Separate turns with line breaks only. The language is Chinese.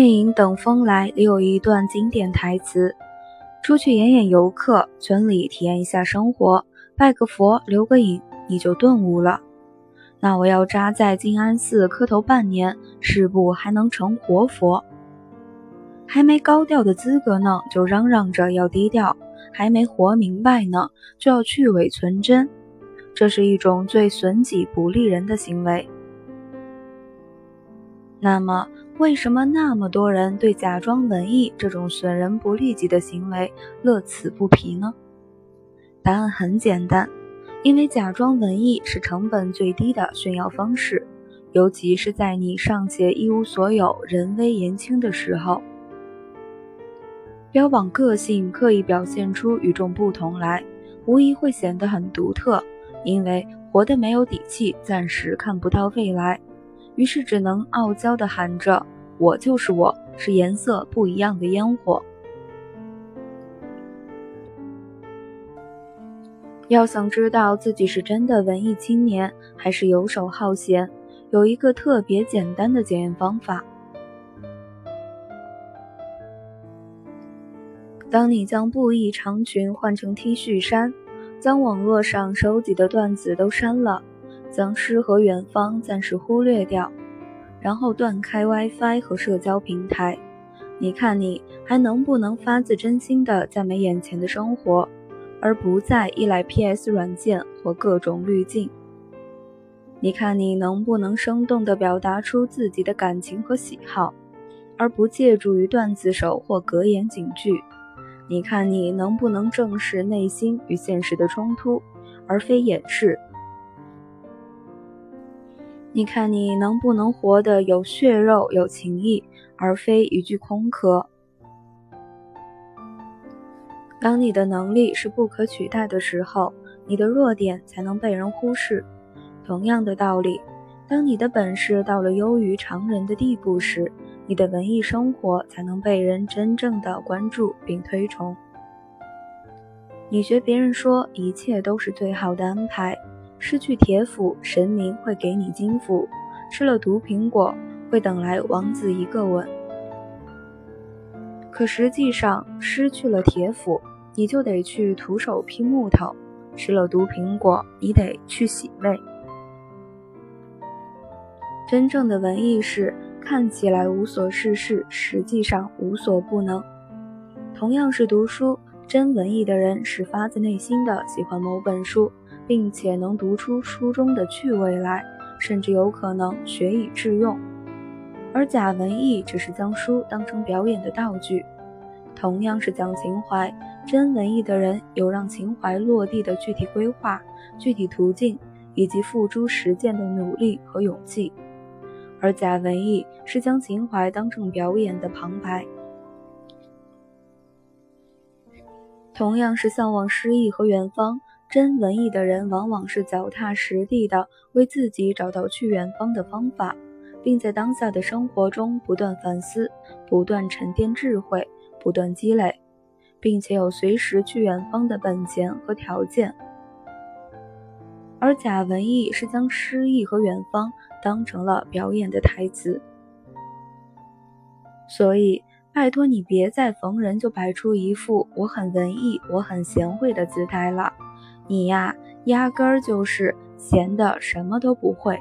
电影《等风来》里有一段经典台词：“出去演演游客，村里体验一下生活，拜个佛，留个影，你就顿悟了。那我要扎在静安寺磕头半年，是不还能成活佛？还没高调的资格呢，就嚷嚷着要低调；还没活明白呢，就要去伪存真。这是一种最损己不利人的行为。那么，为什么那么多人对假装文艺这种损人不利己的行为乐此不疲呢？答案很简单，因为假装文艺是成本最低的炫耀方式，尤其是在你尚且一无所有、人微言轻的时候，标榜个性、刻意表现出与众不同来，无疑会显得很独特。因为活得没有底气，暂时看不到未来。于是只能傲娇地喊着：“我就是我，是颜色不一样的烟火。”要想知道自己是真的文艺青年，还是游手好闲，有一个特别简单的检验方法。当你将布艺长裙换成 T 恤衫，将网络上收集的段子都删了。将诗和远方暂时忽略掉，然后断开 WiFi 和社交平台。你看，你还能不能发自真心的赞美眼前的生活，而不再依赖 PS 软件或各种滤镜？你看，你能不能生动地表达出自己的感情和喜好，而不借助于段子手或格言警句？你看，你能不能正视内心与现实的冲突，而非掩饰？你看，你能不能活得有血肉、有情义，而非一具空壳？当你的能力是不可取代的时候，你的弱点才能被人忽视。同样的道理，当你的本事到了优于常人的地步时，你的文艺生活才能被人真正的关注并推崇。你学别人说，一切都是最好的安排。失去铁斧，神明会给你金斧；吃了毒苹果，会等来王子一个吻。可实际上，失去了铁斧，你就得去徒手劈木头；吃了毒苹果，你得去洗胃。真正的文艺是看起来无所事事，实际上无所不能。同样是读书，真文艺的人是发自内心的喜欢某本书。并且能读出书中的趣味来，甚至有可能学以致用。而假文艺只是将书当成表演的道具。同样是讲情怀，真文艺的人有让情怀落地的具体规划、具体途径，以及付诸实践的努力和勇气。而假文艺是将情怀当成表演的旁白。同样是向往诗意和远方。真文艺的人往往是脚踏实地的，为自己找到去远方的方法，并在当下的生活中不断反思、不断沉淀智慧、不断积累，并且有随时去远方的本钱和条件。而假文艺是将诗意和远方当成了表演的台词，所以拜托你别再逢人就摆出一副我很文艺、我很贤惠的姿态了。你呀，压根儿就是闲的什么都不会。